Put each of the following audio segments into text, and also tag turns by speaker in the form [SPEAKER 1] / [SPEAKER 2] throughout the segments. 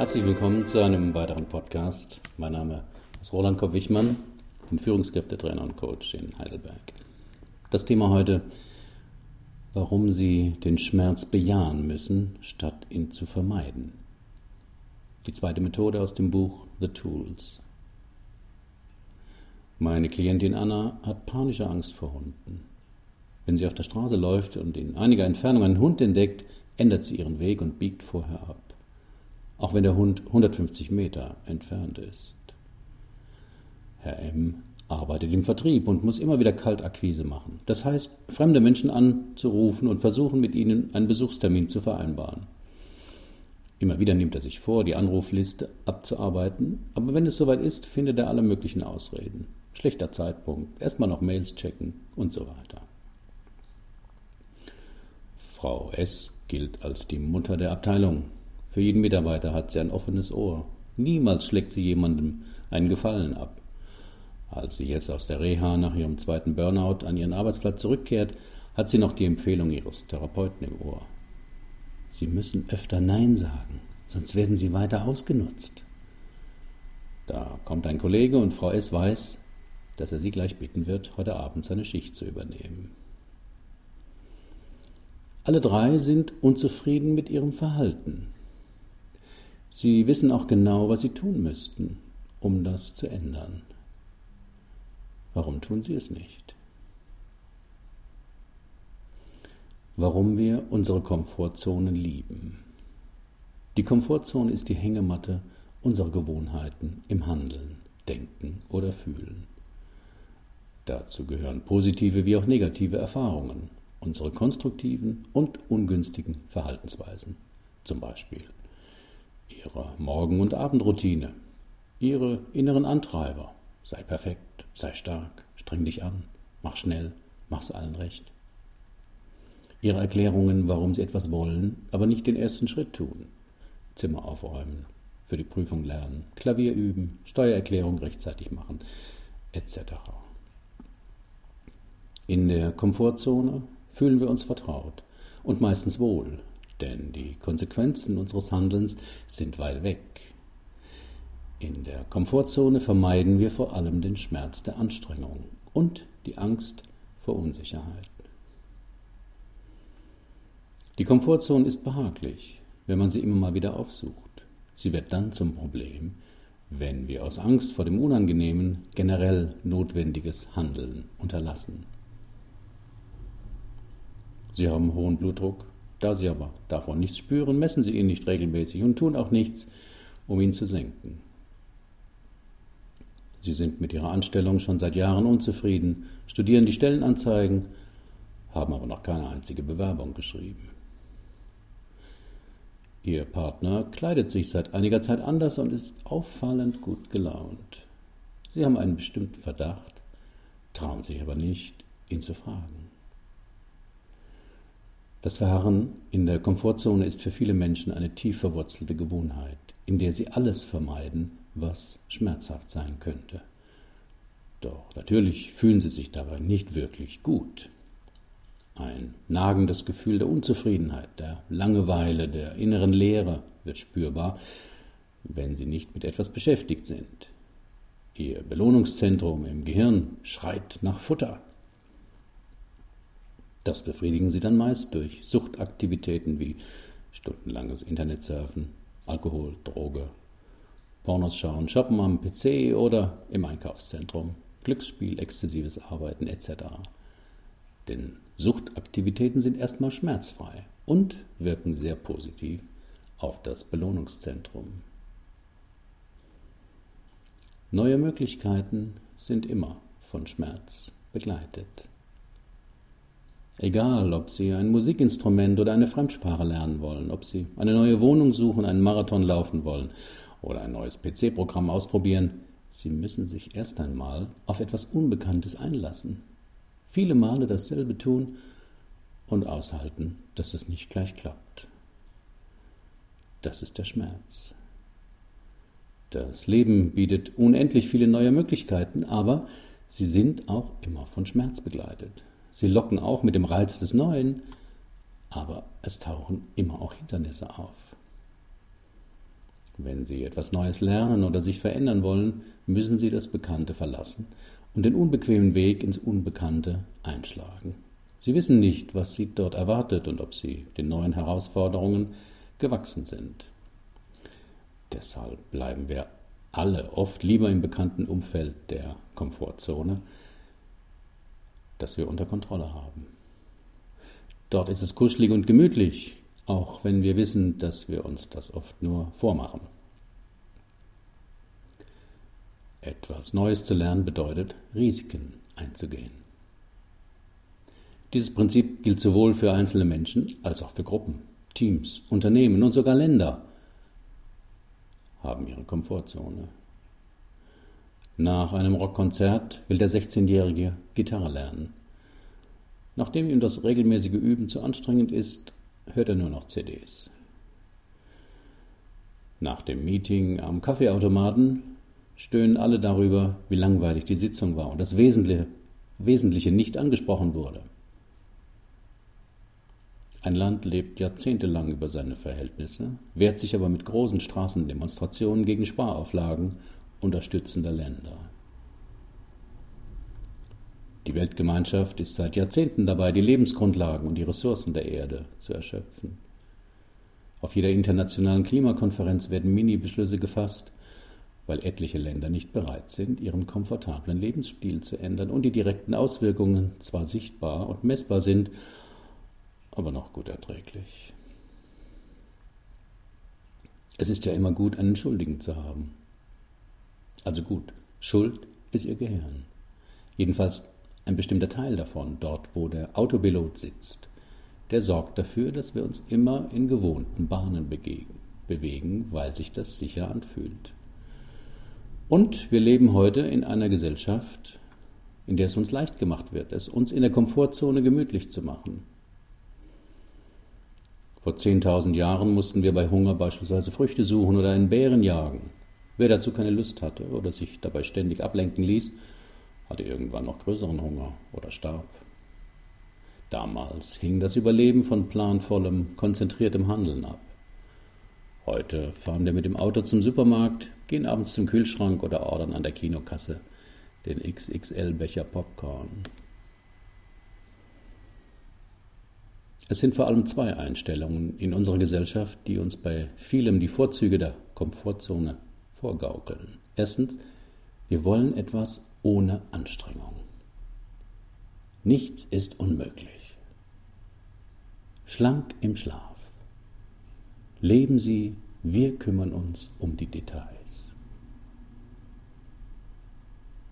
[SPEAKER 1] Herzlich willkommen zu einem weiteren Podcast. Mein Name ist Roland Kopp-Wichmann, bin Führungskräftetrainer und Coach in Heidelberg. Das Thema heute, warum Sie den Schmerz bejahen müssen, statt ihn zu vermeiden. Die zweite Methode aus dem Buch The Tools. Meine Klientin Anna hat panische Angst vor Hunden. Wenn sie auf der Straße läuft und in einiger Entfernung einen Hund entdeckt, ändert sie ihren Weg und biegt vorher ab auch wenn der Hund 150 Meter entfernt ist. Herr M. arbeitet im Vertrieb und muss immer wieder Kaltakquise machen. Das heißt, fremde Menschen anzurufen und versuchen, mit ihnen einen Besuchstermin zu vereinbaren. Immer wieder nimmt er sich vor, die Anrufliste abzuarbeiten, aber wenn es soweit ist, findet er alle möglichen Ausreden. Schlechter Zeitpunkt, erstmal noch Mails checken und so weiter. Frau S. gilt als die Mutter der Abteilung. Für jeden Mitarbeiter hat sie ein offenes Ohr. Niemals schlägt sie jemandem einen Gefallen ab. Als sie jetzt aus der Reha nach ihrem zweiten Burnout an ihren Arbeitsplatz zurückkehrt, hat sie noch die Empfehlung ihres Therapeuten im Ohr. Sie müssen öfter Nein sagen, sonst werden Sie weiter ausgenutzt. Da kommt ein Kollege und Frau S. weiß, dass er sie gleich bitten wird, heute Abend seine Schicht zu übernehmen. Alle drei sind unzufrieden mit ihrem Verhalten. Sie wissen auch genau, was Sie tun müssten, um das zu ändern. Warum tun Sie es nicht? Warum wir unsere Komfortzonen lieben. Die Komfortzone ist die Hängematte unserer Gewohnheiten im Handeln, Denken oder Fühlen. Dazu gehören positive wie auch negative Erfahrungen, unsere konstruktiven und ungünstigen Verhaltensweisen, zum Beispiel ihre Morgen- und Abendroutine, ihre inneren Antreiber. Sei perfekt, sei stark, streng dich an, mach schnell, mach's allen recht. Ihre Erklärungen, warum sie etwas wollen, aber nicht den ersten Schritt tun. Zimmer aufräumen, für die Prüfung lernen, Klavier üben, Steuererklärung rechtzeitig machen, etc. In der Komfortzone fühlen wir uns vertraut und meistens wohl, denn die Konsequenzen unseres Handelns sind weit weg. In der Komfortzone vermeiden wir vor allem den Schmerz der Anstrengung und die Angst vor Unsicherheit. Die Komfortzone ist behaglich, wenn man sie immer mal wieder aufsucht. Sie wird dann zum Problem, wenn wir aus Angst vor dem Unangenehmen generell notwendiges Handeln unterlassen. Sie haben hohen Blutdruck, da Sie aber davon nichts spüren, messen Sie ihn nicht regelmäßig und tun auch nichts, um ihn zu senken. Sie sind mit Ihrer Anstellung schon seit Jahren unzufrieden, studieren die Stellenanzeigen, haben aber noch keine einzige Bewerbung geschrieben. Ihr Partner kleidet sich seit einiger Zeit anders und ist auffallend gut gelaunt. Sie haben einen bestimmten Verdacht, trauen sich aber nicht, ihn zu fragen. Das Verharren in der Komfortzone ist für viele Menschen eine tief verwurzelte Gewohnheit, in der sie alles vermeiden, was schmerzhaft sein könnte. Doch natürlich fühlen sie sich dabei nicht wirklich gut. Ein nagendes Gefühl der Unzufriedenheit, der Langeweile, der inneren Leere wird spürbar, wenn sie nicht mit etwas beschäftigt sind. Ihr Belohnungszentrum im Gehirn schreit nach Futter. Das befriedigen sie dann meist durch Suchtaktivitäten wie stundenlanges Internetsurfen, Alkohol, Droge, Pornos schauen, shoppen am PC oder im Einkaufszentrum, Glücksspiel, exzessives Arbeiten etc. Denn Suchtaktivitäten sind erstmal schmerzfrei und wirken sehr positiv auf das Belohnungszentrum. Neue Möglichkeiten sind immer von Schmerz begleitet. Egal, ob Sie ein Musikinstrument oder eine Fremdsprache lernen wollen, ob Sie eine neue Wohnung suchen, einen Marathon laufen wollen oder ein neues PC-Programm ausprobieren, Sie müssen sich erst einmal auf etwas Unbekanntes einlassen. Viele Male dasselbe tun und aushalten, dass es nicht gleich klappt. Das ist der Schmerz. Das Leben bietet unendlich viele neue Möglichkeiten, aber sie sind auch immer von Schmerz begleitet. Sie locken auch mit dem Reiz des Neuen, aber es tauchen immer auch Hindernisse auf. Wenn Sie etwas Neues lernen oder sich verändern wollen, müssen Sie das Bekannte verlassen und den unbequemen Weg ins Unbekannte einschlagen. Sie wissen nicht, was Sie dort erwartet und ob Sie den neuen Herausforderungen gewachsen sind. Deshalb bleiben wir alle oft lieber im bekannten Umfeld der Komfortzone, das wir unter Kontrolle haben. Dort ist es kuschelig und gemütlich, auch wenn wir wissen, dass wir uns das oft nur vormachen. Etwas Neues zu lernen bedeutet, Risiken einzugehen. Dieses Prinzip gilt sowohl für einzelne Menschen als auch für Gruppen, Teams, Unternehmen und sogar Länder haben ihre Komfortzone. Nach einem Rockkonzert will der 16-Jährige Gitarre lernen. Nachdem ihm das regelmäßige Üben zu anstrengend ist, hört er nur noch CDs. Nach dem Meeting am Kaffeeautomaten stöhnen alle darüber, wie langweilig die Sitzung war und das Wesentliche, Wesentliche nicht angesprochen wurde. Ein Land lebt jahrzehntelang über seine Verhältnisse, wehrt sich aber mit großen Straßendemonstrationen gegen Sparauflagen unterstützender Länder. Die Weltgemeinschaft ist seit Jahrzehnten dabei, die Lebensgrundlagen und die Ressourcen der Erde zu erschöpfen. Auf jeder internationalen Klimakonferenz werden Mini-Beschlüsse gefasst, weil etliche Länder nicht bereit sind, ihren komfortablen Lebensstil zu ändern und die direkten Auswirkungen zwar sichtbar und messbar sind, aber noch gut erträglich. Es ist ja immer gut, einen Schuldigen zu haben. Also gut, Schuld ist ihr Gehirn. Jedenfalls ein bestimmter Teil davon, dort wo der Autopilot sitzt, der sorgt dafür, dass wir uns immer in gewohnten Bahnen bewegen, weil sich das sicher anfühlt. Und wir leben heute in einer Gesellschaft, in der es uns leicht gemacht wird, es uns in der Komfortzone gemütlich zu machen. Vor 10.000 Jahren mussten wir bei Hunger beispielsweise Früchte suchen oder einen Bären jagen. Wer dazu keine Lust hatte oder sich dabei ständig ablenken ließ, hatte irgendwann noch größeren Hunger oder starb. Damals hing das Überleben von planvollem, konzentriertem Handeln ab. Heute fahren wir mit dem Auto zum Supermarkt, gehen abends zum Kühlschrank oder ordern an der Kinokasse den XXL-Becher Popcorn. Es sind vor allem zwei Einstellungen in unserer Gesellschaft, die uns bei vielem die Vorzüge der Komfortzone vorgaukeln. Erstens, wir wollen etwas ohne Anstrengung. Nichts ist unmöglich. Schlank im Schlaf. Leben Sie, wir kümmern uns um die Details.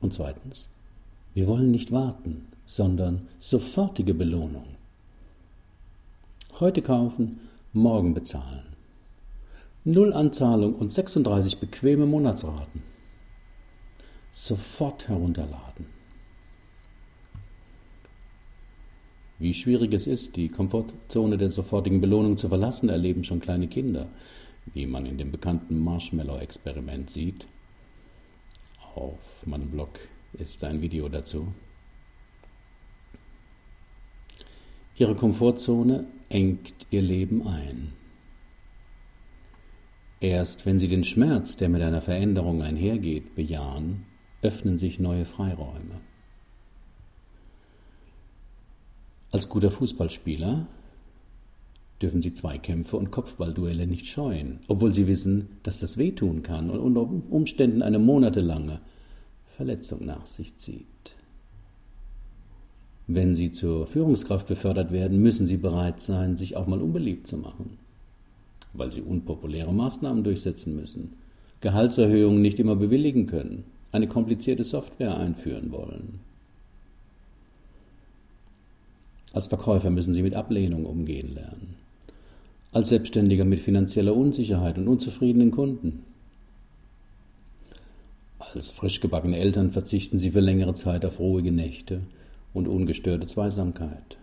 [SPEAKER 1] Und zweitens, wir wollen nicht warten, sondern sofortige Belohnung. Heute kaufen, morgen bezahlen. Null Anzahlung und 36 bequeme Monatsraten sofort herunterladen. Wie schwierig es ist, die Komfortzone der sofortigen Belohnung zu verlassen, erleben schon kleine Kinder, wie man in dem bekannten Marshmallow-Experiment sieht. Auf meinem Blog ist ein Video dazu. Ihre Komfortzone engt ihr Leben ein. Erst wenn sie den Schmerz, der mit einer Veränderung einhergeht, bejahen, öffnen sich neue Freiräume. Als guter Fußballspieler dürfen sie Zweikämpfe und Kopfballduelle nicht scheuen, obwohl sie wissen, dass das wehtun kann und unter Umständen eine monatelange Verletzung nach sich zieht. Wenn sie zur Führungskraft befördert werden, müssen sie bereit sein, sich auch mal unbeliebt zu machen, weil sie unpopuläre Maßnahmen durchsetzen müssen, Gehaltserhöhungen nicht immer bewilligen können eine komplizierte Software einführen wollen. Als Verkäufer müssen Sie mit Ablehnung umgehen lernen. Als Selbstständiger mit finanzieller Unsicherheit und unzufriedenen Kunden. Als frisch gebackene Eltern verzichten Sie für längere Zeit auf ruhige Nächte und ungestörte Zweisamkeit.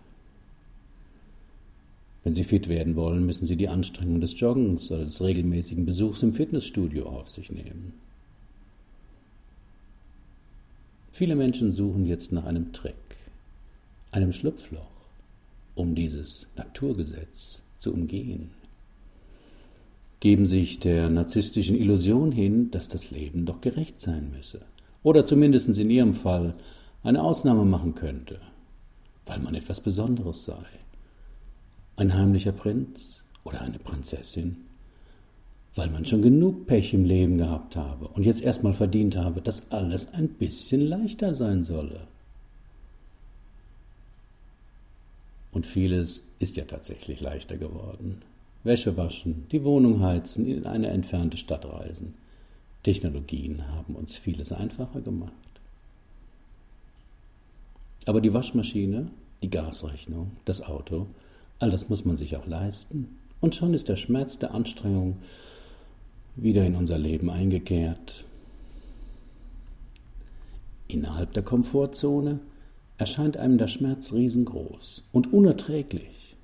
[SPEAKER 1] Wenn Sie fit werden wollen, müssen Sie die Anstrengung des Joggens oder des regelmäßigen Besuchs im Fitnessstudio auf sich nehmen. Viele Menschen suchen jetzt nach einem Trick, einem Schlupfloch, um dieses Naturgesetz zu umgehen. geben sich der narzisstischen Illusion hin, dass das Leben doch gerecht sein müsse. Oder zumindest in ihrem Fall eine Ausnahme machen könnte, weil man etwas Besonderes sei. Ein heimlicher Prinz oder eine Prinzessin, weil man schon genug Pech im Leben gehabt habe und jetzt erstmal verdient habe, dass alles ein bisschen leichter sein solle. Und vieles ist ja tatsächlich leichter geworden. Wäsche waschen, die Wohnung heizen, in eine entfernte Stadt reisen. Technologien haben uns vieles einfacher gemacht. Aber die Waschmaschine, die Gasrechnung, das Auto, all das muss man sich auch leisten. Und schon ist der Schmerz der Anstrengung wieder in unser Leben eingekehrt. Innerhalb der Komfortzone erscheint einem der Schmerz riesengroß und unerträglich.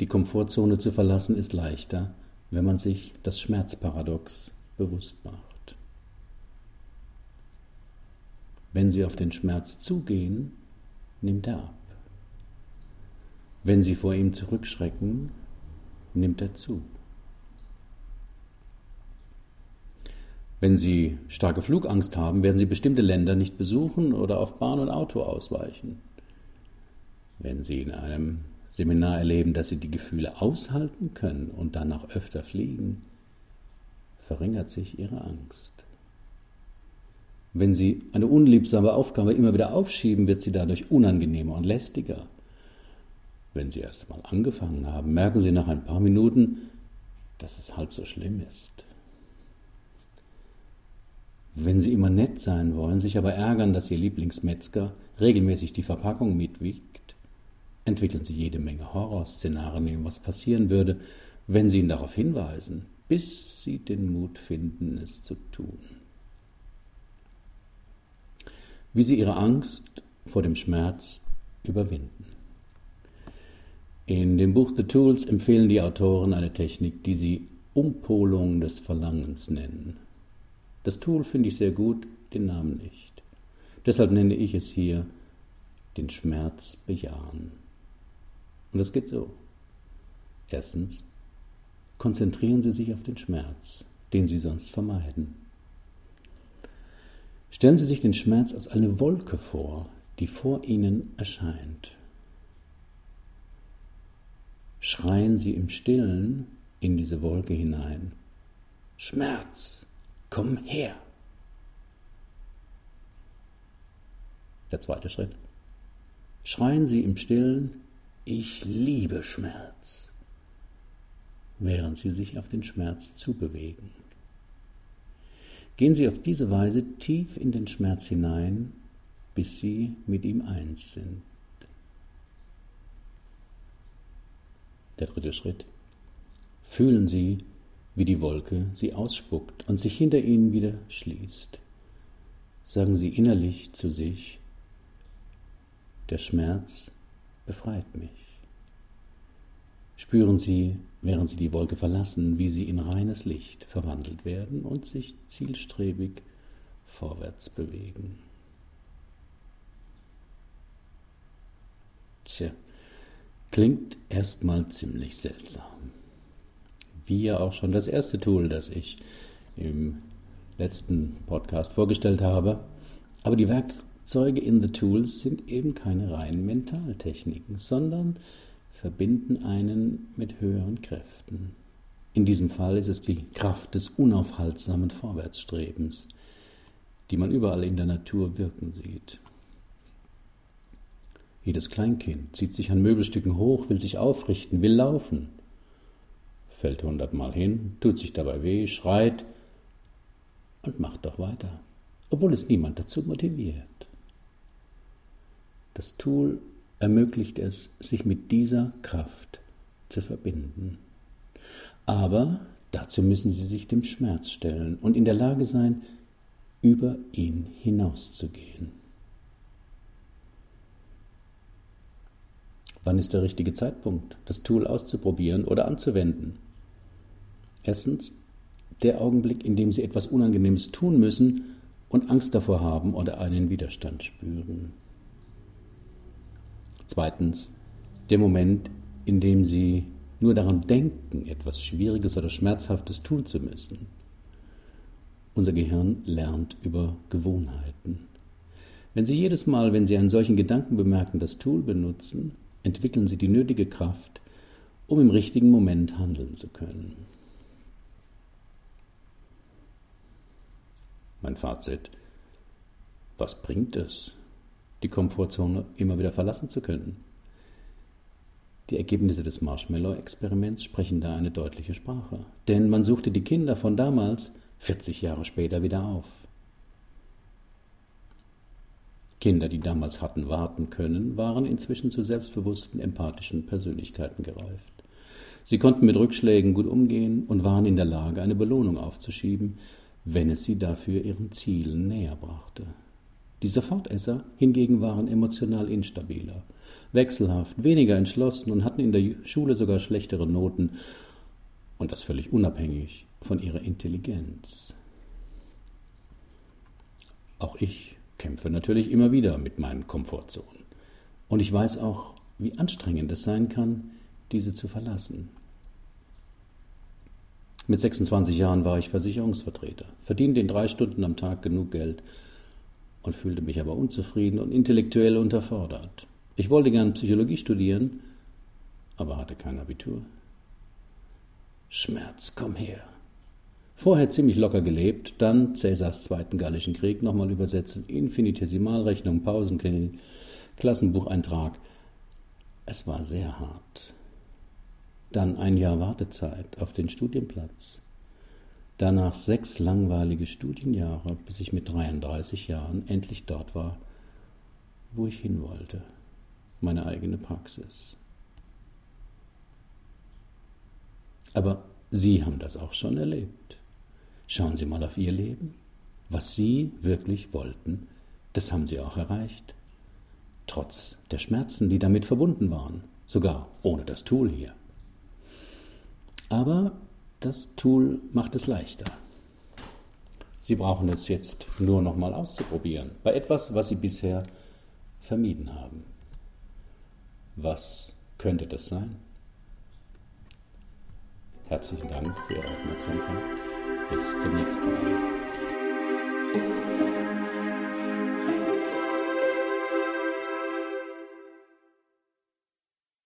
[SPEAKER 1] Die Komfortzone zu verlassen ist leichter, wenn man sich das Schmerzparadox bewusst macht. Wenn Sie auf den Schmerz zugehen, nimmt er ab. Wenn Sie vor ihm zurückschrecken, nimmt er zu. Wenn Sie starke Flugangst haben, werden Sie bestimmte Länder nicht besuchen oder auf Bahn und Auto ausweichen. Wenn Sie in einem Seminar erleben, dass Sie die Gefühle aushalten können und danach öfter fliegen, verringert sich Ihre Angst. Wenn Sie eine unliebsame Aufgabe immer wieder aufschieben, wird sie dadurch unangenehmer und lästiger. Wenn Sie erst einmal angefangen haben, merken Sie nach ein paar Minuten, dass es halb so schlimm ist. Wenn Sie immer nett sein wollen, sich aber ärgern, dass Ihr Lieblingsmetzger regelmäßig die Verpackung mitwiegt, entwickeln Sie jede Menge Horrorszenarien, was passieren würde, wenn Sie ihn darauf hinweisen, bis Sie den Mut finden, es zu tun. Wie Sie Ihre Angst vor dem Schmerz überwinden. In dem Buch The Tools empfehlen die Autoren eine Technik, die sie Umpolung des Verlangens nennen. Das Tool finde ich sehr gut, den Namen nicht. Deshalb nenne ich es hier den Schmerz bejahen. Und das geht so. Erstens, konzentrieren Sie sich auf den Schmerz, den Sie sonst vermeiden. Stellen Sie sich den Schmerz als eine Wolke vor, die vor Ihnen erscheint. Schreien Sie im stillen in diese Wolke hinein. Schmerz, komm her. Der zweite Schritt. Schreien Sie im Stillen, ich liebe Schmerz, während Sie sich auf den Schmerz zubewegen. Gehen Sie auf diese Weise tief in den Schmerz hinein, bis Sie mit ihm eins sind. Der dritte Schritt. Fühlen Sie, wie die Wolke sie ausspuckt und sich hinter ihnen wieder schließt. Sagen Sie innerlich zu sich, der Schmerz befreit mich. Spüren Sie, während Sie die Wolke verlassen, wie Sie in reines Licht verwandelt werden und sich zielstrebig vorwärts bewegen. Tja, klingt erstmal ziemlich seltsam wie ja auch schon das erste Tool, das ich im letzten Podcast vorgestellt habe. Aber die Werkzeuge in The Tools sind eben keine reinen Mentaltechniken, sondern verbinden einen mit höheren Kräften. In diesem Fall ist es die Kraft des unaufhaltsamen Vorwärtsstrebens, die man überall in der Natur wirken sieht. Jedes Kleinkind zieht sich an Möbelstücken hoch, will sich aufrichten, will laufen fällt hundertmal hin, tut sich dabei weh, schreit und macht doch weiter, obwohl es niemand dazu motiviert. Das Tool ermöglicht es, sich mit dieser Kraft zu verbinden. Aber dazu müssen Sie sich dem Schmerz stellen und in der Lage sein, über ihn hinauszugehen. Wann ist der richtige Zeitpunkt, das Tool auszuprobieren oder anzuwenden? Erstens der Augenblick, in dem Sie etwas Unangenehmes tun müssen und Angst davor haben oder einen Widerstand spüren. Zweitens der Moment, in dem Sie nur daran denken, etwas Schwieriges oder Schmerzhaftes tun zu müssen. Unser Gehirn lernt über Gewohnheiten. Wenn Sie jedes Mal, wenn Sie einen solchen Gedanken bemerken, das Tool benutzen, entwickeln Sie die nötige Kraft, um im richtigen Moment handeln zu können. Mein Fazit. Was bringt es, die Komfortzone immer wieder verlassen zu können? Die Ergebnisse des Marshmallow-Experiments sprechen da eine deutliche Sprache. Denn man suchte die Kinder von damals 40 Jahre später wieder auf. Kinder, die damals hatten warten können, waren inzwischen zu selbstbewussten, empathischen Persönlichkeiten gereift. Sie konnten mit Rückschlägen gut umgehen und waren in der Lage, eine Belohnung aufzuschieben, wenn es sie dafür ihren Zielen näher brachte. Die Sofortesser hingegen waren emotional instabiler, wechselhaft, weniger entschlossen und hatten in der Schule sogar schlechtere Noten, und das völlig unabhängig von ihrer Intelligenz. Auch ich kämpfe natürlich immer wieder mit meinen Komfortzonen. Und ich weiß auch, wie anstrengend es sein kann, diese zu verlassen. Mit 26 Jahren war ich Versicherungsvertreter, verdiente in drei Stunden am Tag genug Geld und fühlte mich aber unzufrieden und intellektuell unterfordert. Ich wollte gern Psychologie studieren, aber hatte kein Abitur. Schmerz, komm her. Vorher ziemlich locker gelebt, dann Cäsars Zweiten Gallischen Krieg nochmal übersetzt, Infinitesimalrechnung, Pausenklinik, Klassenbucheintrag. Es war sehr hart. Dann ein Jahr Wartezeit auf den Studienplatz. Danach sechs langweilige Studienjahre, bis ich mit 33 Jahren endlich dort war, wo ich hin wollte, meine eigene Praxis. Aber Sie haben das auch schon erlebt. Schauen Sie mal auf Ihr Leben. Was Sie wirklich wollten, das haben Sie auch erreicht. Trotz der Schmerzen, die damit verbunden waren. Sogar ohne das Tool hier. Aber das Tool macht es leichter. Sie brauchen es jetzt nur noch mal auszuprobieren. Bei etwas, was Sie bisher vermieden haben. Was könnte das sein? Herzlichen Dank für Ihre Aufmerksamkeit. Bis zum nächsten Mal.